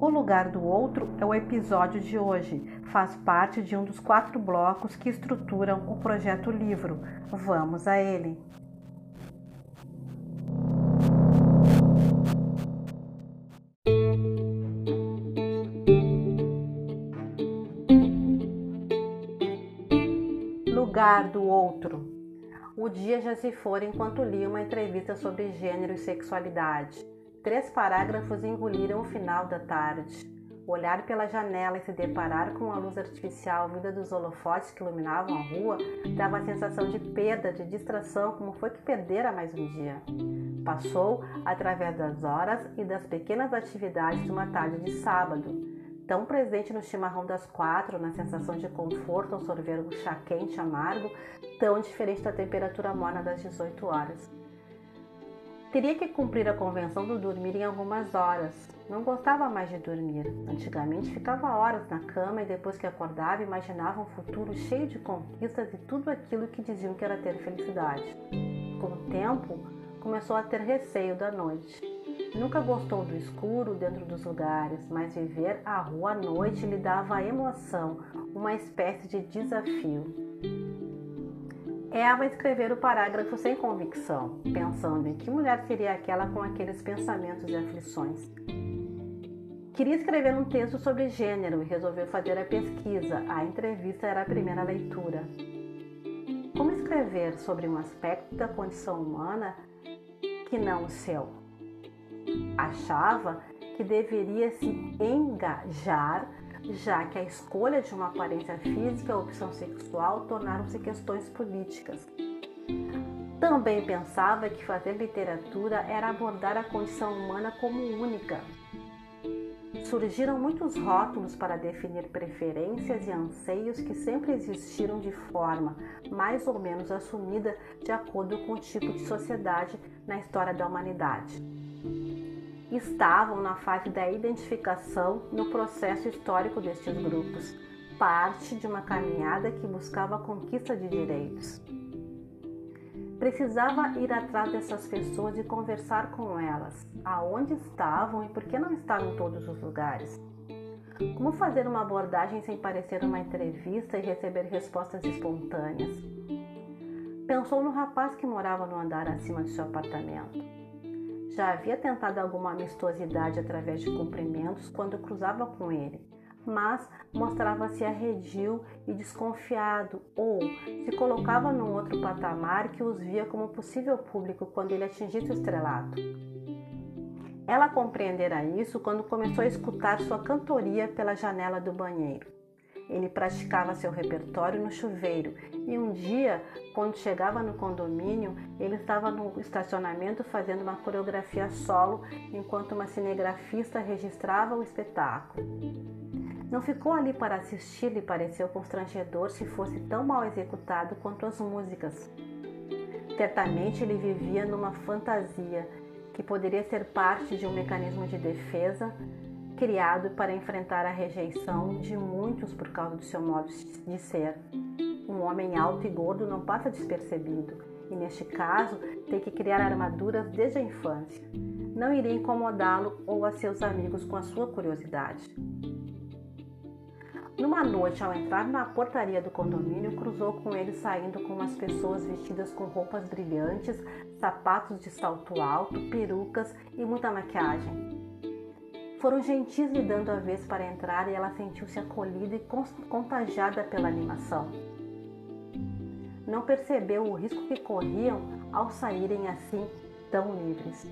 O Lugar do Outro é o episódio de hoje. Faz parte de um dos quatro blocos que estruturam o projeto Livro. Vamos a ele! Lugar do Outro. O dia já se foi enquanto li uma entrevista sobre gênero e sexualidade. Três parágrafos engoliram o final da tarde. Olhar pela janela e se deparar com a luz artificial vinda dos holofotes que iluminavam a rua dava a sensação de perda, de distração, como foi que perdera mais um dia. Passou através das horas e das pequenas atividades de uma tarde de sábado, tão presente no chimarrão das quatro, na sensação de conforto ao sorver um chá quente amargo, tão diferente da temperatura morna das 18 horas. Teria que cumprir a convenção do dormir em algumas horas. Não gostava mais de dormir. Antigamente ficava horas na cama e depois que acordava imaginava um futuro cheio de conquistas e tudo aquilo que diziam que era ter felicidade. Com o tempo, começou a ter receio da noite. Nunca gostou do escuro dentro dos lugares, mas viver a rua à noite lhe dava emoção, uma espécie de desafio. Eva escrever o parágrafo sem convicção, pensando em que mulher seria aquela com aqueles pensamentos e aflições. Queria escrever um texto sobre gênero e resolveu fazer a pesquisa. A entrevista era a primeira leitura. Como escrever sobre um aspecto da condição humana que não o seu? Achava que deveria se engajar já que a escolha de uma aparência física a opção sexual tornaram-se questões políticas. Também pensava que fazer literatura era abordar a condição humana como única. Surgiram muitos rótulos para definir preferências e anseios que sempre existiram de forma mais ou menos assumida de acordo com o tipo de sociedade na história da humanidade estavam na fase da identificação no processo histórico destes grupos, parte de uma caminhada que buscava a conquista de direitos. Precisava ir atrás dessas pessoas e conversar com elas, aonde estavam e por que não estavam em todos os lugares. Como fazer uma abordagem sem parecer uma entrevista e receber respostas espontâneas? Pensou no rapaz que morava no andar acima de seu apartamento já havia tentado alguma amistosidade através de cumprimentos quando cruzava com ele, mas mostrava-se arredio e desconfiado, ou se colocava num outro patamar que os via como possível público quando ele atingisse o estrelato. Ela compreendera isso quando começou a escutar sua cantoria pela janela do banheiro. Ele praticava seu repertório no chuveiro e um dia, quando chegava no condomínio, ele estava no estacionamento fazendo uma coreografia solo enquanto uma cinegrafista registrava o espetáculo. Não ficou ali para assistir e pareceu constrangedor se fosse tão mal executado quanto as músicas. Certamente ele vivia numa fantasia que poderia ser parte de um mecanismo de defesa criado para enfrentar a rejeição de muitos por causa do seu modo de ser. Um homem alto e gordo não passa despercebido, e neste caso tem que criar armaduras desde a infância. Não iria incomodá-lo ou a seus amigos com a sua curiosidade. Numa noite, ao entrar na portaria do condomínio, cruzou com ele saindo com umas pessoas vestidas com roupas brilhantes, sapatos de salto alto, perucas e muita maquiagem. Foram gentis lhe dando a vez para entrar e ela sentiu-se acolhida e contagiada pela animação. Não percebeu o risco que corriam ao saírem assim tão livres.